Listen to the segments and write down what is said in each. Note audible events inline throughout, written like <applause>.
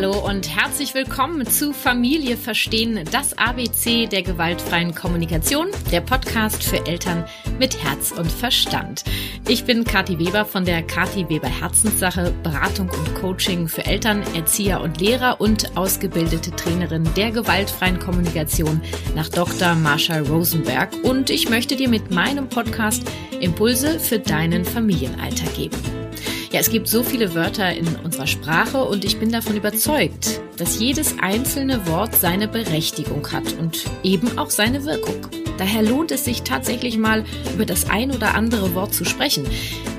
Hallo und herzlich willkommen zu Familie Verstehen, das ABC der gewaltfreien Kommunikation, der Podcast für Eltern mit Herz und Verstand. Ich bin Kathi Weber von der Kathi Weber Herzenssache, Beratung und Coaching für Eltern, Erzieher und Lehrer und ausgebildete Trainerin der gewaltfreien Kommunikation nach Dr. Marshall Rosenberg und ich möchte dir mit meinem Podcast Impulse für deinen Familienalltag geben. Ja, es gibt so viele Wörter in unserer Sprache und ich bin davon überzeugt, dass jedes einzelne Wort seine Berechtigung hat und eben auch seine Wirkung. Daher lohnt es sich tatsächlich mal über das ein oder andere Wort zu sprechen.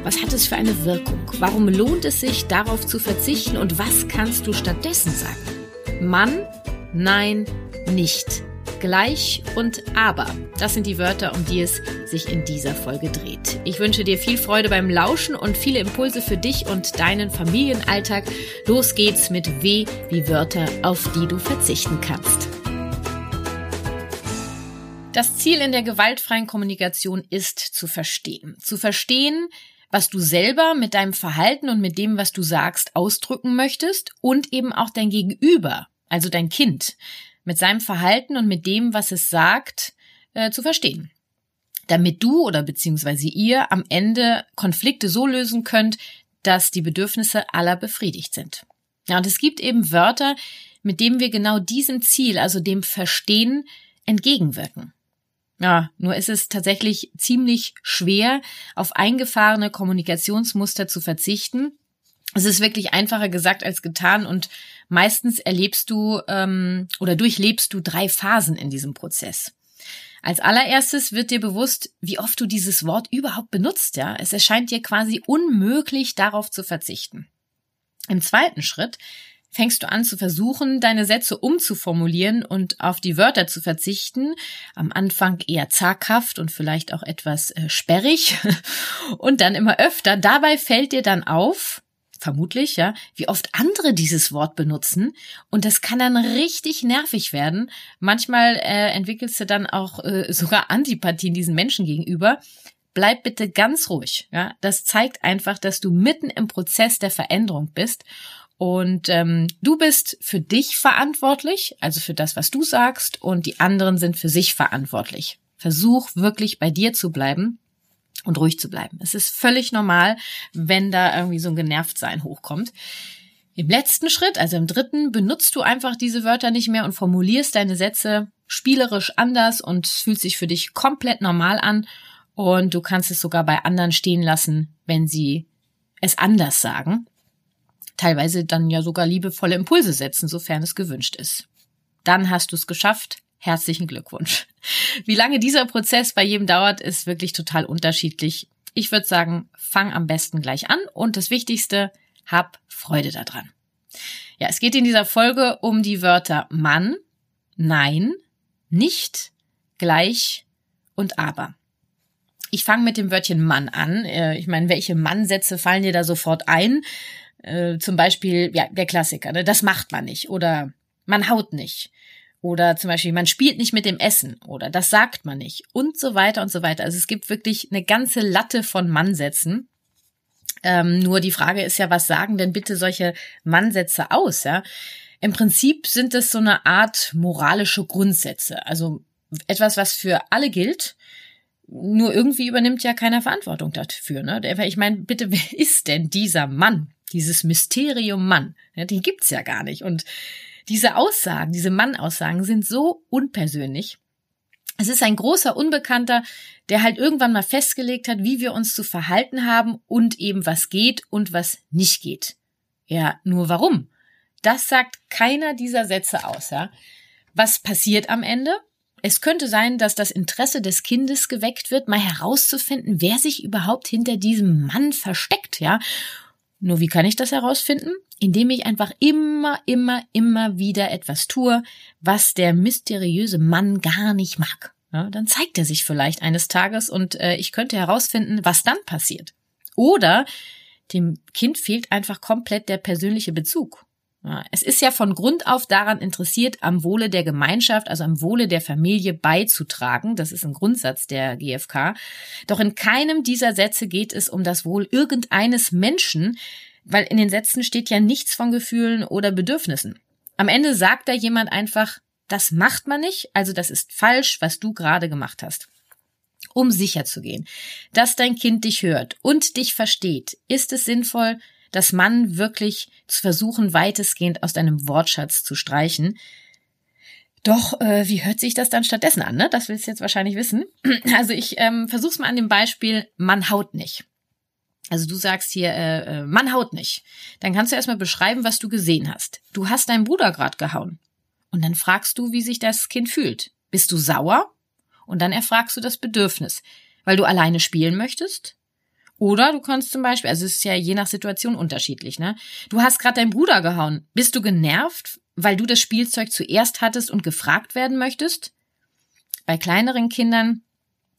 Was hat es für eine Wirkung? Warum lohnt es sich darauf zu verzichten und was kannst du stattdessen sagen? Mann, nein, nicht gleich und aber. Das sind die Wörter, um die es sich in dieser Folge dreht. Ich wünsche dir viel Freude beim Lauschen und viele Impulse für dich und deinen Familienalltag. Los geht's mit W wie Wörter, auf die du verzichten kannst. Das Ziel in der gewaltfreien Kommunikation ist zu verstehen. Zu verstehen, was du selber mit deinem Verhalten und mit dem, was du sagst, ausdrücken möchtest und eben auch dein Gegenüber, also dein Kind mit seinem Verhalten und mit dem, was es sagt, äh, zu verstehen. Damit du oder beziehungsweise ihr am Ende Konflikte so lösen könnt, dass die Bedürfnisse aller befriedigt sind. Ja, und es gibt eben Wörter, mit denen wir genau diesem Ziel, also dem Verstehen, entgegenwirken. Ja, nur ist es tatsächlich ziemlich schwer, auf eingefahrene Kommunikationsmuster zu verzichten. Es ist wirklich einfacher gesagt als getan und Meistens erlebst du ähm, oder durchlebst du drei Phasen in diesem Prozess. Als allererstes wird dir bewusst, wie oft du dieses Wort überhaupt benutzt, ja. Es erscheint dir quasi unmöglich, darauf zu verzichten. Im zweiten Schritt fängst du an zu versuchen, deine Sätze umzuformulieren und auf die Wörter zu verzichten. Am Anfang eher zaghaft und vielleicht auch etwas äh, sperrig <laughs> und dann immer öfter. Dabei fällt dir dann auf, vermutlich, ja, wie oft andere dieses Wort benutzen. Und das kann dann richtig nervig werden. Manchmal äh, entwickelst du dann auch äh, sogar Antipathien diesen Menschen gegenüber. Bleib bitte ganz ruhig. Ja, das zeigt einfach, dass du mitten im Prozess der Veränderung bist. Und ähm, du bist für dich verantwortlich, also für das, was du sagst, und die anderen sind für sich verantwortlich. Versuch wirklich bei dir zu bleiben und ruhig zu bleiben. Es ist völlig normal, wenn da irgendwie so ein Genervtsein hochkommt. Im letzten Schritt, also im dritten, benutzt du einfach diese Wörter nicht mehr und formulierst deine Sätze spielerisch anders und es fühlt sich für dich komplett normal an und du kannst es sogar bei anderen stehen lassen, wenn sie es anders sagen. Teilweise dann ja sogar liebevolle Impulse setzen, sofern es gewünscht ist. Dann hast du es geschafft, herzlichen Glückwunsch. Wie lange dieser Prozess bei jedem dauert, ist wirklich total unterschiedlich. Ich würde sagen, fang am besten gleich an und das Wichtigste, hab Freude daran. Ja, es geht in dieser Folge um die Wörter Mann, Nein, nicht, gleich und aber. Ich fange mit dem Wörtchen Mann an. Äh, ich meine, welche Mannsätze fallen dir da sofort ein? Äh, zum Beispiel, ja, der Klassiker, ne? das macht man nicht oder man haut nicht oder zum Beispiel, man spielt nicht mit dem Essen oder das sagt man nicht und so weiter und so weiter. Also es gibt wirklich eine ganze Latte von Mannsätzen. Ähm, nur die Frage ist ja, was sagen denn bitte solche Mannsätze aus? Ja? Im Prinzip sind es so eine Art moralische Grundsätze. Also etwas, was für alle gilt. Nur irgendwie übernimmt ja keiner Verantwortung dafür. Ne? Ich meine, bitte, <laughs> wer ist denn dieser Mann? Dieses Mysterium Mann? Ja, den gibt's ja gar nicht. Und diese Aussagen, diese Mann-Aussagen sind so unpersönlich. Es ist ein großer Unbekannter, der halt irgendwann mal festgelegt hat, wie wir uns zu verhalten haben und eben was geht und was nicht geht. Ja, nur warum? Das sagt keiner dieser Sätze aus, ja. Was passiert am Ende? Es könnte sein, dass das Interesse des Kindes geweckt wird, mal herauszufinden, wer sich überhaupt hinter diesem Mann versteckt, ja. Nur wie kann ich das herausfinden? Indem ich einfach immer, immer, immer wieder etwas tue, was der mysteriöse Mann gar nicht mag. Ja, dann zeigt er sich vielleicht eines Tages und äh, ich könnte herausfinden, was dann passiert. Oder dem Kind fehlt einfach komplett der persönliche Bezug. Ja, es ist ja von Grund auf daran interessiert, am Wohle der Gemeinschaft, also am Wohle der Familie beizutragen. Das ist ein Grundsatz der GfK. Doch in keinem dieser Sätze geht es um das Wohl irgendeines Menschen, Weil in den Sätzen steht ja nichts von Gefühlen oder Bedürfnissen. Am Ende sagt da jemand einfach, das macht man nicht, also das ist falsch, was du gerade gemacht hast. Um sicher zu gehen, dass dein Kind dich hört und dich versteht, ist es sinnvoll, dass man wirklich zu versuchen, weitestgehend aus deinem Wortschatz zu streichen. Doch, äh, wie hört sich das dann stattdessen an? Ne? Das willst du jetzt wahrscheinlich wissen. Also ich ähm, versuch's mal an dem Beispiel, man haut nicht. Also du sagst hier, äh, äh, man haut nicht. Dann kannst du erstmal beschreiben, was du gesehen hast. Du hast deinen Bruder gerade gehauen. Und dann fragst du, wie sich das Kind fühlt. Bist du sauer? Und dann erfragst du das Bedürfnis, weil du alleine spielen möchtest? Oder du kannst zum Beispiel, also es ist ja je nach Situation unterschiedlich, ne? Du hast gerade deinen Bruder gehauen. Bist du genervt, weil du das Spielzeug zuerst hattest und gefragt werden möchtest? Bei kleineren Kindern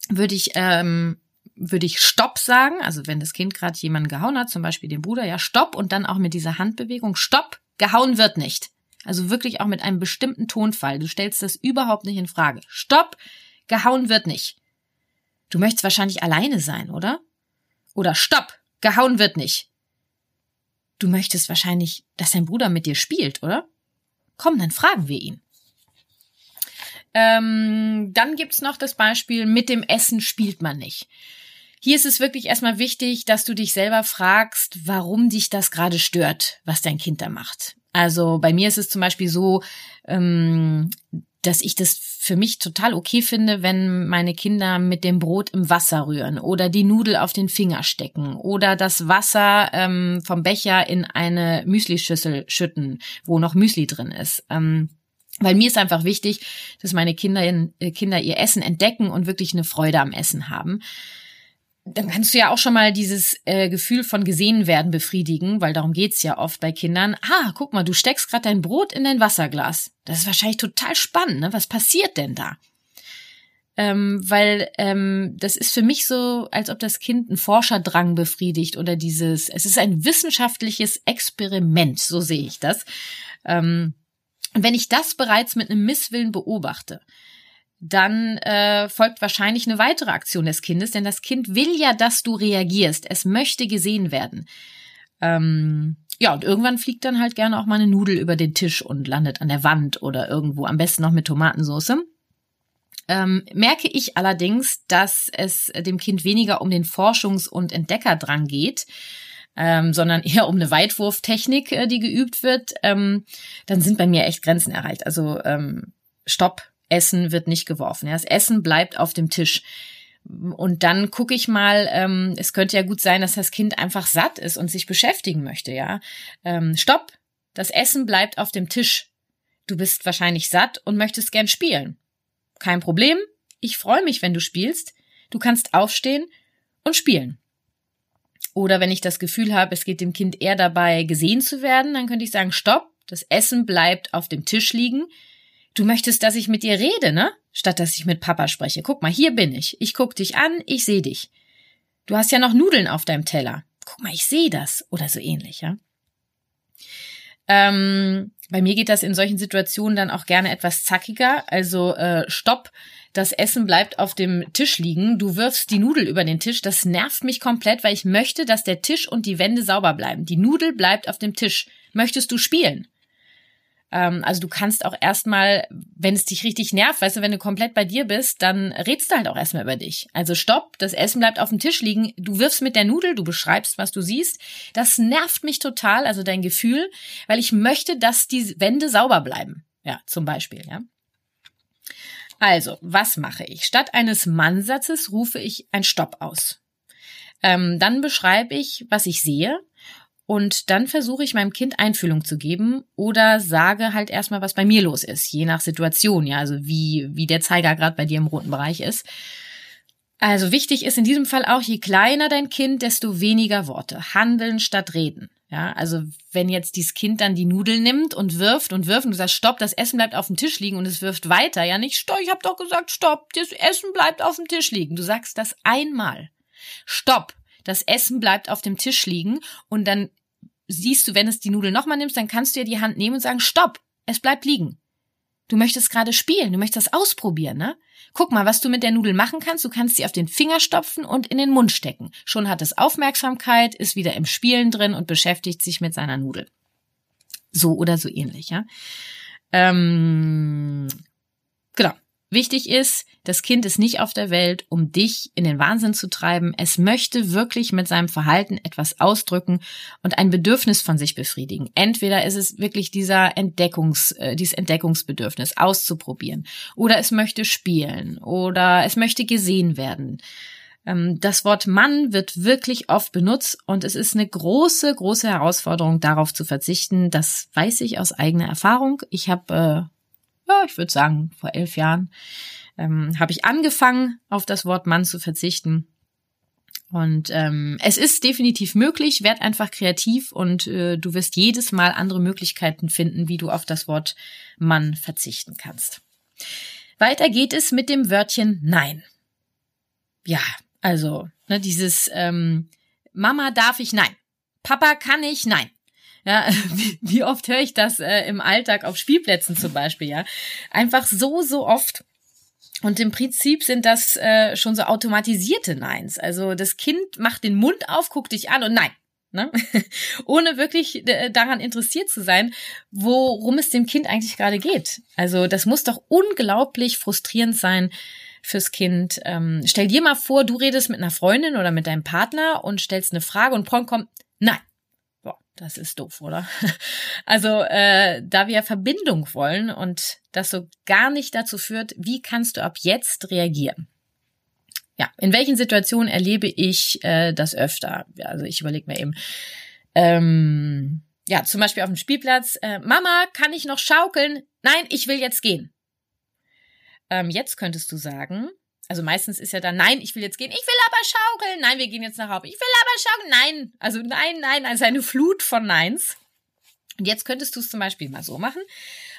würde ich ähm, würde ich Stopp sagen. Also wenn das Kind gerade jemanden gehauen hat, zum Beispiel den Bruder, ja Stopp und dann auch mit dieser Handbewegung Stopp. Gehauen wird nicht. Also wirklich auch mit einem bestimmten Tonfall. Du stellst das überhaupt nicht in Frage. Stopp, gehauen wird nicht. Du möchtest wahrscheinlich alleine sein, oder? Oder Stopp, gehauen wird nicht. Du möchtest wahrscheinlich, dass dein Bruder mit dir spielt, oder? Komm, dann fragen wir ihn. Ähm, dann gibt's noch das Beispiel, mit dem Essen spielt man nicht. Hier ist es wirklich erstmal wichtig, dass du dich selber fragst, warum dich das gerade stört, was dein Kind da macht. Also bei mir ist es zum Beispiel so, ähm, dass ich das für mich total okay finde, wenn meine Kinder mit dem Brot im Wasser rühren oder die Nudel auf den Finger stecken oder das Wasser ähm, vom Becher in eine Müslischüssel schütten, wo noch Müsli drin ist. Ähm, weil mir ist einfach wichtig, dass meine äh, Kinder ihr Essen entdecken und wirklich eine Freude am Essen haben dann kannst du ja auch schon mal dieses äh, Gefühl von gesehen werden befriedigen, weil darum geht's ja oft bei Kindern. Ah, guck mal, du steckst gerade dein Brot in dein Wasserglas. Das ist wahrscheinlich total spannend, ne? Was passiert denn da? Ähm, weil ähm, das ist für mich so, als ob das Kind einen Forscherdrang befriedigt oder dieses, es ist ein wissenschaftliches Experiment, so sehe ich das. Ähm, wenn ich das bereits mit einem Misswillen beobachte, dann äh, folgt wahrscheinlich eine weitere Aktion des Kindes, denn das Kind will ja, dass du reagierst. Es möchte gesehen werden. Ähm, ja, und irgendwann fliegt dann halt gerne auch mal eine Nudel über den Tisch und landet an der Wand oder irgendwo, am besten noch mit Tomatensauce. Ähm, merke ich allerdings, dass es dem Kind weniger um den Forschungs- und Entdeckerdrang geht, ähm, sondern eher um eine Weitwurftechnik, äh, die geübt wird, ähm, dann sind bei mir echt Grenzen erreicht. Also ähm, Stopp, Essen wird nicht geworfen. Das Essen bleibt auf dem Tisch. Und dann gucke ich mal, ähm, es könnte ja gut sein, dass das Kind einfach satt ist und sich beschäftigen möchte, ja. Ähm, stopp, das Essen bleibt auf dem Tisch. Du bist wahrscheinlich satt und möchtest gern spielen. Kein Problem, ich freue mich, wenn du spielst. Du kannst aufstehen und spielen. Oder wenn ich das Gefühl habe, es geht dem Kind eher dabei, gesehen zu werden, dann könnte ich sagen, stopp, das Essen bleibt auf dem Tisch liegen. Du möchtest, dass ich mit dir rede, ne? Statt dass ich mit Papa spreche. Guck mal, hier bin ich. Ich guck dich an, ich sehe dich. Du hast ja noch Nudeln auf deinem Teller. Guck mal, ich sehe das. Oder so ähnlich, ja? Ähm, bei mir geht das in solchen Situationen dann auch gerne etwas zackiger. Also äh, stopp, das Essen bleibt auf dem Tisch liegen. Du wirfst die Nudel über den Tisch. Das nervt mich komplett, weil ich möchte, dass der Tisch und die Wände sauber bleiben. Die Nudel bleibt auf dem Tisch. Möchtest du spielen? Ähm, also du kannst auch erstmal, wenn es dich richtig nervt, weißt du, wenn du komplett bei dir bist, dann redst du halt auch erstmal über dich. Also stopp, das Essen bleibt auf dem Tisch liegen, du wirfst mit der Nudel, du beschreibst, was du siehst. Das nervt mich total, also dein Gefühl, weil ich möchte, dass die Wände sauber bleiben. Ja, zum Beispiel, ja. Also, was mache ich? Statt eines Mannsatzes rufe ich ein Stopp aus. Ähm, dann beschreibe ich, was ich sehe und dann versuche ich meinem Kind Einfühlung zu geben oder sage halt erstmal, was bei mir los ist, je nach Situation, ja, also wie, wie der Zeiger gerade bei dir im roten Bereich ist. Also wichtig ist in diesem Fall auch, je kleiner dein Kind, desto weniger Worte. Handeln statt reden. Ja, also wenn jetzt dieses Kind dann die Nudel nimmt und wirft und wirft und du sagst, stopp, das Essen bleibt auf dem Tisch liegen und es wirft weiter, ja nicht, stopp, ich hab doch gesagt, stopp, das Essen bleibt auf dem Tisch liegen. Du sagst das einmal. Stopp, das Essen bleibt auf dem Tisch liegen und dann siehst du, wenn es die Nudel nochmal nimmst, dann kannst du ja die Hand nehmen und sagen, stopp, es bleibt liegen. Du möchtest gerade spielen, du möchtest das ausprobieren, ne? Guck mal, was du mit der Nudel machen kannst. Du kannst sie auf den Finger stopfen und in den Mund stecken. Schon hat es Aufmerksamkeit, ist wieder im Spielen drin und beschäftigt sich mit seiner Nudel. So oder so ähnlich, ja. Ähm, genau. Wichtig ist, das Kind ist nicht auf der Welt, um dich in den Wahnsinn zu treiben. Es möchte wirklich mit seinem Verhalten etwas ausdrücken und ein Bedürfnis von sich befriedigen. Entweder ist es wirklich dieser Entdeckungs, äh, dieses Entdeckungsbedürfnis auszuprobieren oder es möchte spielen oder es möchte gesehen werden. Ähm, das Wort Mann wird wirklich oft benutzt und es ist eine große, große Herausforderung, darauf zu verzichten. Das weiß ich aus eigener Erfahrung. Ich habe äh, ja, ich würde sagen, vor elf Jahren, ähm, habe ich angefangen, auf das Wort Mann zu verzichten. Und ähm, es ist definitiv möglich, werd einfach kreativ und äh, du wirst jedes Mal andere Möglichkeiten finden, wie du auf das Wort Mann verzichten kannst. Weiter geht es mit dem Wörtchen Nein. Ja, also ne, dieses ähm, Mama darf ich nein. Papa kann ich nein. Ja, <laughs> wie, wie oft höre ich das äh, im Alltag auf Spielplätzen zum Beispiel, ja? Einfach so, so oft. Und im Prinzip sind das äh, schon so automatisierte Neins. Also das Kind macht den Mund auf, guckt dich an und nein. Ne? <laughs> Ohne wirklich äh, daran interessiert zu sein, worum es dem Kind eigentlich gerade geht. Also das muss doch unglaublich frustrierend sein fürs Kind. Ähm, stell dir mal vor, du redest mit einer Freundin oder mit deinem Partner und stellst eine Frage und Pong kommt, nein. Das ist doof, oder? <laughs> Also, äh, da wir Verbindung wollen und das so gar nicht dazu führt, wie kannst du ab jetzt reagieren? Ja, in welchen Situationen erlebe ich äh, das öfter? Also ich überlege mir eben, ähm, ja, zum Beispiel auf dem Spielplatz, äh, Mama, kann ich noch schaukeln? Nein, ich will jetzt gehen. Ähm, jetzt könntest du sagen, also meistens ist ja dann, nein, ich will jetzt gehen, ich will aber schaukeln, nein, wir gehen jetzt nach Hause, ich will aber schaukeln, nein, also nein, nein, also eine Flut von Neins. Und jetzt könntest du es zum Beispiel mal so machen.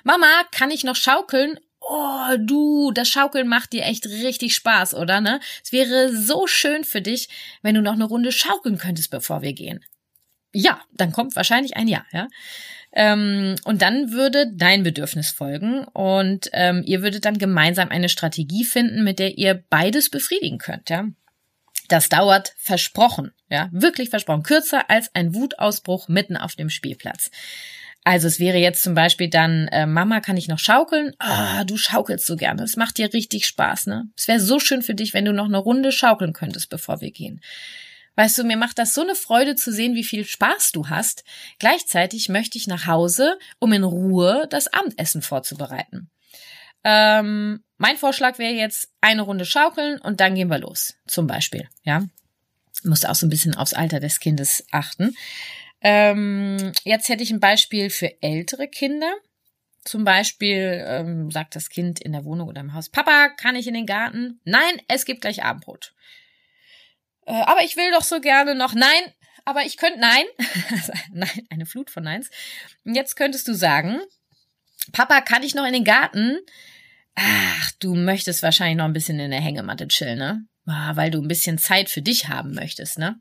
Mama, kann ich noch schaukeln? Oh, du, das Schaukeln macht dir echt richtig Spaß, oder ne? Es wäre so schön für dich, wenn du noch eine Runde schaukeln könntest, bevor wir gehen. Ja, dann kommt wahrscheinlich ein Ja, ja. Ähm, und dann würde dein Bedürfnis folgen und ähm, ihr würdet dann gemeinsam eine Strategie finden, mit der ihr beides befriedigen könnt, ja. Das dauert versprochen, ja, wirklich versprochen, kürzer als ein Wutausbruch mitten auf dem Spielplatz. Also es wäre jetzt zum Beispiel dann, äh, Mama, kann ich noch schaukeln? Ah, du schaukelst so gerne. Es macht dir richtig Spaß, ne? Es wäre so schön für dich, wenn du noch eine Runde schaukeln könntest, bevor wir gehen. Weißt du, mir macht das so eine Freude zu sehen, wie viel Spaß du hast. Gleichzeitig möchte ich nach Hause, um in Ruhe das Abendessen vorzubereiten. Ähm, mein Vorschlag wäre jetzt eine Runde schaukeln und dann gehen wir los. Zum Beispiel, ja. Musste auch so ein bisschen aufs Alter des Kindes achten. Ähm, jetzt hätte ich ein Beispiel für ältere Kinder. Zum Beispiel ähm, sagt das Kind in der Wohnung oder im Haus, Papa, kann ich in den Garten? Nein, es gibt gleich Abendbrot. Äh, aber ich will doch so gerne noch. Nein, aber ich könnte, nein. <laughs> nein, eine Flut von Neins. Jetzt könntest du sagen, Papa, kann ich noch in den Garten? Ach, du möchtest wahrscheinlich noch ein bisschen in der Hängematte chillen, ne? Ah, weil du ein bisschen Zeit für dich haben möchtest, ne?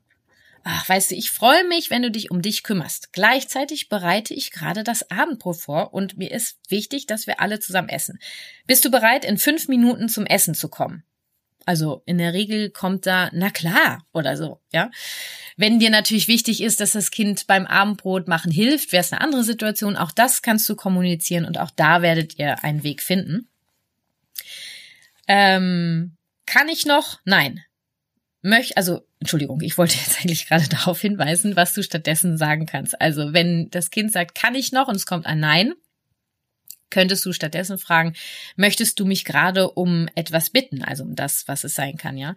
Ach, weißt du, ich freue mich, wenn du dich um dich kümmerst. Gleichzeitig bereite ich gerade das Abendbrot vor und mir ist wichtig, dass wir alle zusammen essen. Bist du bereit, in fünf Minuten zum Essen zu kommen? Also in der Regel kommt da, na klar, oder so, ja. Wenn dir natürlich wichtig ist, dass das Kind beim Abendbrot machen hilft, wäre es eine andere Situation. Auch das kannst du kommunizieren und auch da werdet ihr einen Weg finden. Ähm, kann ich noch? Nein. Möch, also, Entschuldigung, ich wollte jetzt eigentlich gerade <laughs> darauf hinweisen, was du stattdessen sagen kannst. Also, wenn das Kind sagt, kann ich noch und es kommt ein Nein, könntest du stattdessen fragen, möchtest du mich gerade um etwas bitten, also um das, was es sein kann, ja.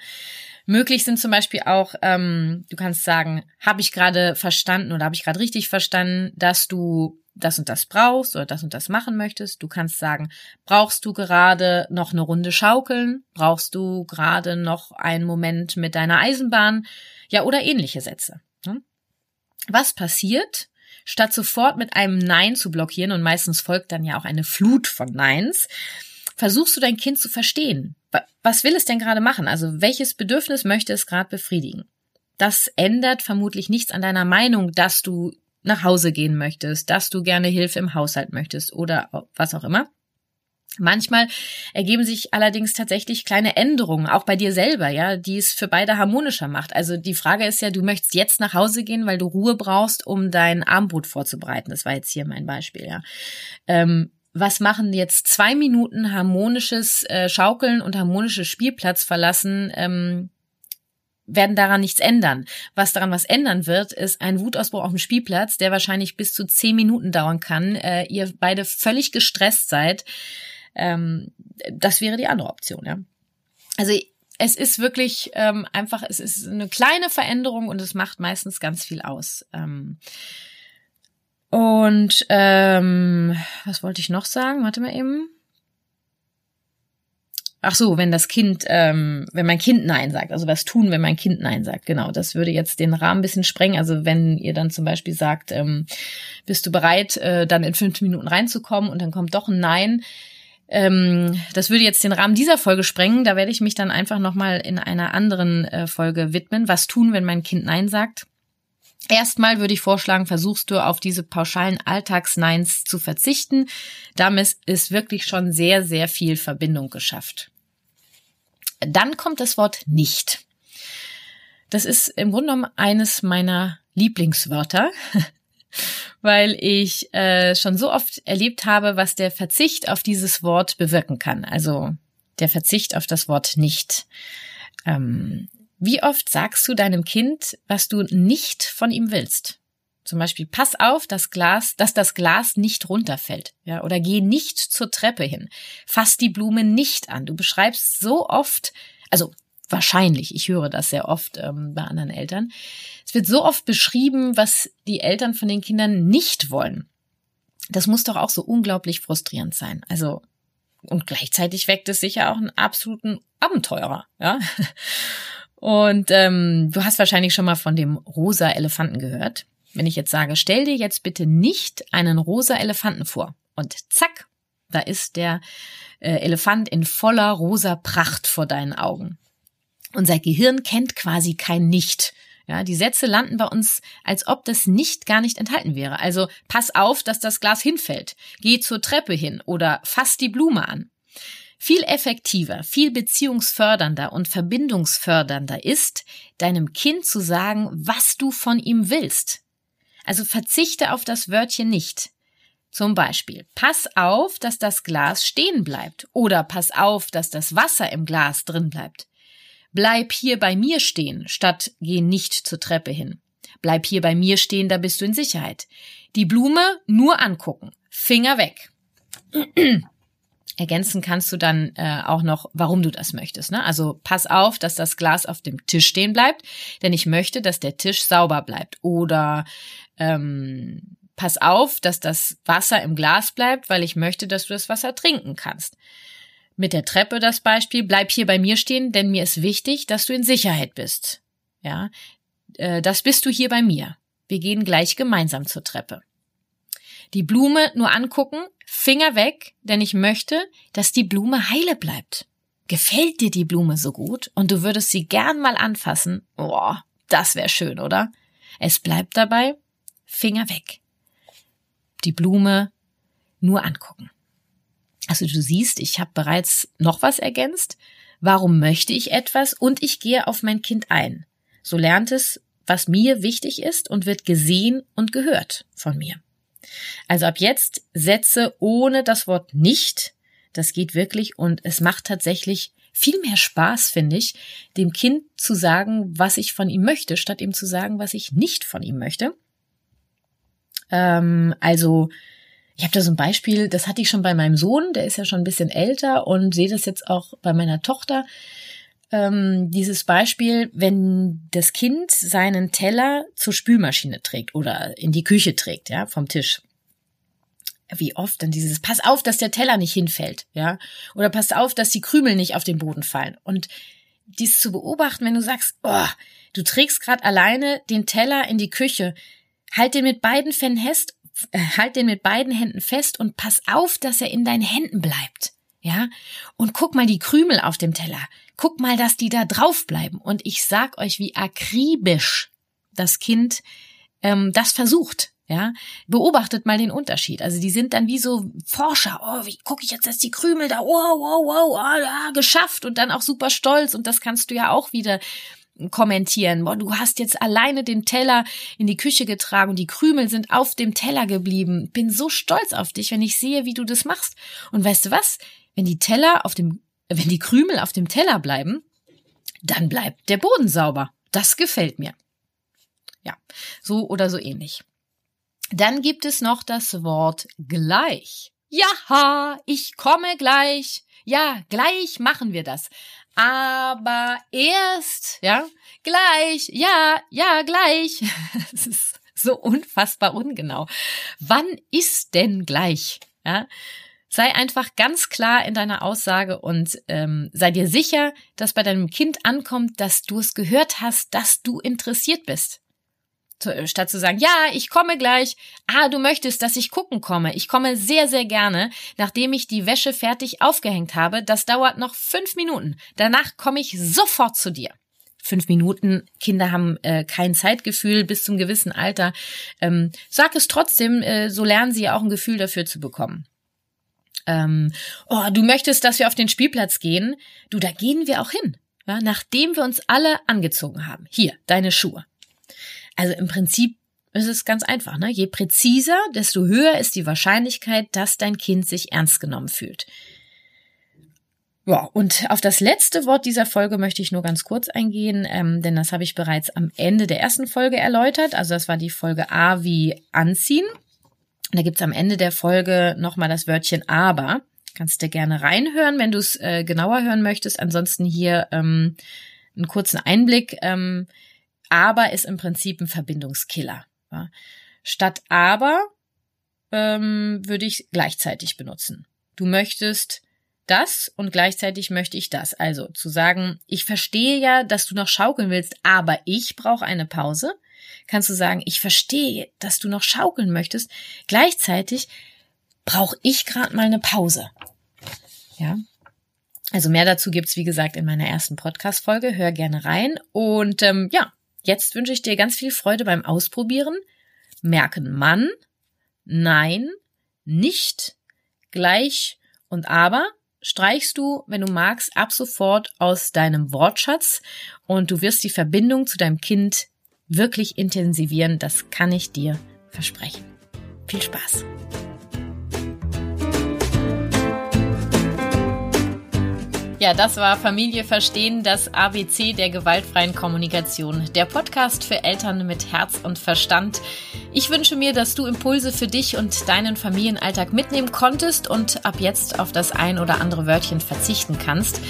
Möglich sind zum Beispiel auch, ähm, du kannst sagen, habe ich gerade verstanden oder habe ich gerade richtig verstanden, dass du das und das brauchst oder das und das machen möchtest. Du kannst sagen, brauchst du gerade noch eine Runde schaukeln? Brauchst du gerade noch einen Moment mit deiner Eisenbahn? Ja, oder ähnliche Sätze. Ne? Was passiert, statt sofort mit einem Nein zu blockieren, und meistens folgt dann ja auch eine Flut von Neins, versuchst du dein Kind zu verstehen. Was will es denn gerade machen? Also welches Bedürfnis möchte es gerade befriedigen? Das ändert vermutlich nichts an deiner Meinung, dass du nach Hause gehen möchtest, dass du gerne Hilfe im Haushalt möchtest oder was auch immer. Manchmal ergeben sich allerdings tatsächlich kleine Änderungen, auch bei dir selber, ja, die es für beide harmonischer macht. Also die Frage ist ja, du möchtest jetzt nach Hause gehen, weil du Ruhe brauchst, um dein Armbrot vorzubereiten. Das war jetzt hier mein Beispiel, ja. Ähm, was machen jetzt zwei Minuten harmonisches äh, Schaukeln und harmonisches Spielplatz verlassen? Ähm, werden daran nichts ändern. Was daran was ändern wird, ist ein Wutausbruch auf dem Spielplatz, der wahrscheinlich bis zu zehn Minuten dauern kann. Äh, ihr beide völlig gestresst seid ähm, das wäre die andere Option, ja. Also es ist wirklich ähm, einfach, es ist eine kleine Veränderung und es macht meistens ganz viel aus. Ähm, und ähm, was wollte ich noch sagen? Warte mal eben. Ach so, wenn das Kind, ähm, wenn mein Kind Nein sagt, also was tun, wenn mein Kind Nein sagt, genau, das würde jetzt den Rahmen ein bisschen sprengen. Also wenn ihr dann zum Beispiel sagt, ähm, bist du bereit, äh, dann in fünf Minuten reinzukommen und dann kommt doch ein Nein, ähm, das würde jetzt den Rahmen dieser Folge sprengen. Da werde ich mich dann einfach nochmal in einer anderen äh, Folge widmen. Was tun, wenn mein Kind Nein sagt? Erstmal würde ich vorschlagen, versuchst du auf diese pauschalen Alltagsneins zu verzichten. Damit ist wirklich schon sehr, sehr viel Verbindung geschafft. Dann kommt das Wort nicht. Das ist im Grunde genommen eines meiner Lieblingswörter. <laughs> weil ich äh, schon so oft erlebt habe, was der Verzicht auf dieses Wort bewirken kann. Also der Verzicht auf das Wort nicht. Ähm, wie oft sagst du deinem Kind, was du nicht von ihm willst? Zum Beispiel, pass auf, das Glas, dass das Glas nicht runterfällt, ja, oder geh nicht zur Treppe hin. Fass die Blume nicht an. Du beschreibst so oft, also wahrscheinlich, ich höre das sehr oft ähm, bei anderen Eltern. Es wird so oft beschrieben, was die Eltern von den Kindern nicht wollen. Das muss doch auch so unglaublich frustrierend sein. Also, und gleichzeitig weckt es sicher auch einen absoluten Abenteurer, ja. <laughs> Und ähm, du hast wahrscheinlich schon mal von dem rosa Elefanten gehört. Wenn ich jetzt sage, stell dir jetzt bitte nicht einen rosa Elefanten vor. Und zack, da ist der äh, Elefant in voller rosa Pracht vor deinen Augen. Unser Gehirn kennt quasi kein Nicht. Ja, die Sätze landen bei uns, als ob das nicht gar nicht enthalten wäre. Also pass auf, dass das Glas hinfällt. Geh zur Treppe hin oder fass die Blume an. Viel effektiver, viel beziehungsfördernder und verbindungsfördernder ist, deinem Kind zu sagen, was du von ihm willst. Also verzichte auf das Wörtchen nicht. Zum Beispiel, pass auf, dass das Glas stehen bleibt oder pass auf, dass das Wasser im Glas drin bleibt. Bleib hier bei mir stehen, statt geh nicht zur Treppe hin. Bleib hier bei mir stehen, da bist du in Sicherheit. Die Blume nur angucken. Finger weg. Ergänzen kannst du dann äh, auch noch, warum du das möchtest. Ne? Also pass auf, dass das Glas auf dem Tisch stehen bleibt, denn ich möchte, dass der Tisch sauber bleibt. Oder ähm, pass auf, dass das Wasser im Glas bleibt, weil ich möchte, dass du das Wasser trinken kannst. Mit der Treppe das Beispiel, bleib hier bei mir stehen, denn mir ist wichtig, dass du in Sicherheit bist. Ja, äh, das bist du hier bei mir. Wir gehen gleich gemeinsam zur Treppe. Die Blume nur angucken, Finger weg, denn ich möchte, dass die Blume heile bleibt. Gefällt dir die Blume so gut und du würdest sie gern mal anfassen? Oh, das wäre schön, oder? Es bleibt dabei, Finger weg. Die Blume nur angucken. Also du siehst, ich habe bereits noch was ergänzt. Warum möchte ich etwas? Und ich gehe auf mein Kind ein. So lernt es, was mir wichtig ist und wird gesehen und gehört von mir. Also ab jetzt Sätze ohne das Wort nicht. Das geht wirklich und es macht tatsächlich viel mehr Spaß, finde ich, dem Kind zu sagen, was ich von ihm möchte, statt ihm zu sagen, was ich nicht von ihm möchte. Ähm, also ich habe da so ein Beispiel, das hatte ich schon bei meinem Sohn, der ist ja schon ein bisschen älter und sehe das jetzt auch bei meiner Tochter. Ähm, dieses Beispiel, wenn das Kind seinen Teller zur Spülmaschine trägt oder in die Küche trägt, ja, vom Tisch. Wie oft dann dieses, pass auf, dass der Teller nicht hinfällt, ja, oder pass auf, dass die Krümel nicht auf den Boden fallen. Und dies zu beobachten, wenn du sagst, oh, du trägst gerade alleine den Teller in die Küche, halt den mit beiden Fännen fest halt den mit beiden Händen fest und pass auf, dass er in deinen Händen bleibt. Ja? Und guck mal die Krümel auf dem Teller. Guck mal, dass die da drauf bleiben. Und ich sag euch, wie akribisch das Kind ähm, das versucht. Ja, beobachtet mal den Unterschied. Also die sind dann wie so Forscher. Oh, wie gucke ich jetzt, dass die Krümel da, wow, wow, wow, ah, geschafft und dann auch super stolz. Und das kannst du ja auch wieder kommentieren. Boah, du hast jetzt alleine den Teller in die Küche getragen und die Krümel sind auf dem Teller geblieben. Bin so stolz auf dich, wenn ich sehe, wie du das machst. Und weißt du was? Wenn die Teller auf dem, wenn die Krümel auf dem Teller bleiben, dann bleibt der Boden sauber. Das gefällt mir. Ja, so oder so ähnlich. Dann gibt es noch das Wort gleich. Ja, ich komme gleich. Ja, gleich machen wir das. Aber erst, ja, gleich, ja, ja, gleich. <laughs> Es ist so unfassbar ungenau. Wann ist denn gleich? Ja, sei einfach ganz klar in deiner Aussage und ähm, sei dir sicher, dass bei deinem Kind ankommt, dass du es gehört hast, dass du interessiert bist. Äh, statt zu sagen, ja, ich komme gleich. Ah, du möchtest, dass ich gucken komme. Ich komme sehr, sehr gerne, nachdem ich die Wäsche fertig aufgehängt habe. Das dauert noch fünf Minuten. Danach komme ich sofort zu dir. Fünf Minuten. Kinder haben äh, kein Zeitgefühl bis zum gewissen Alter. Ähm, sag es trotzdem, äh, so lernen sie ja auch ein Gefühl dafür zu bekommen. Ähm, oh, du möchtest, dass wir auf den Spielplatz gehen. Du, da gehen wir auch hin. Ja, nachdem wir uns alle angezogen haben. Hier, deine Schuhe. Also im Prinzip ist es ganz einfach. Ne? Je präziser, desto höher ist die Wahrscheinlichkeit, dass dein Kind sich ernst genommen fühlt. Ja, und auf das letzte Wort dieser Folge möchte ich nur ganz kurz eingehen, ähm, denn das habe ich bereits am Ende der ersten Folge erläutert. Also das war die Folge A wie anziehen. Da gibt's am Ende der Folge nochmal das Wörtchen aber. Kannst du gerne reinhören, wenn du es äh, genauer hören möchtest. Ansonsten hier ähm, einen kurzen Einblick. Ähm, aber ist im Prinzip ein Verbindungskiller. Ja. Statt aber ähm, würde ich gleichzeitig benutzen. Du möchtest das und gleichzeitig möchte ich das. Also zu sagen, ich verstehe ja, dass du noch schaukeln willst, aber ich brauche eine Pause. Kannst du sagen, ich verstehe, dass du noch schaukeln möchtest. Gleichzeitig brauche ich gerade mal eine Pause. Ja. Also mehr dazu gibt's wie gesagt, in meiner ersten Podcast-Folge. Hör gerne rein. Und ähm, ja, Jetzt wünsche ich dir ganz viel Freude beim Ausprobieren. Merken Mann, nein, nicht, gleich und aber streichst du, wenn du magst, ab sofort aus deinem Wortschatz und du wirst die Verbindung zu deinem Kind wirklich intensivieren. Das kann ich dir versprechen. Viel Spaß! Ja, das war Familie verstehen, das ABC der gewaltfreien Kommunikation. Der Podcast für Eltern mit Herz und Verstand. Ich wünsche mir, dass du Impulse für dich und deinen Familienalltag mitnehmen konntest und ab jetzt auf das ein oder andere Wörtchen verzichten kannst.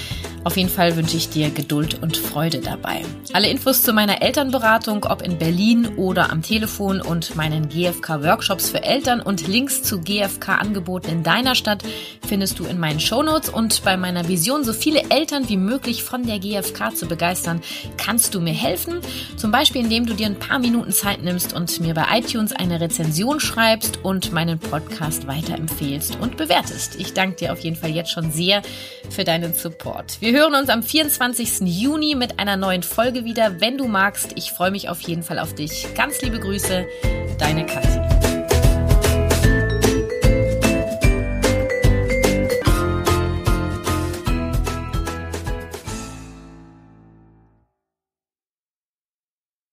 Auf jeden Fall wünsche ich dir Geduld und Freude dabei. Alle Infos zu meiner Elternberatung, ob in Berlin oder am Telefon und meinen GFK-Workshops für Eltern und Links zu GFK-Angeboten in deiner Stadt findest du in meinen Shownotes und bei meiner Vision, so viele Eltern wie möglich von der GFK zu begeistern, kannst du mir helfen. Zum Beispiel, indem du dir ein paar Minuten Zeit nimmst und mir bei iTunes eine Rezension schreibst und meinen Podcast weiterempfehlst und bewertest. Ich danke dir auf jeden Fall jetzt schon sehr für deinen Support. Wir hören uns am 24. Juni mit einer neuen Folge wieder. Wenn du magst, ich freue mich auf jeden Fall auf dich. Ganz liebe Grüße, deine Katja.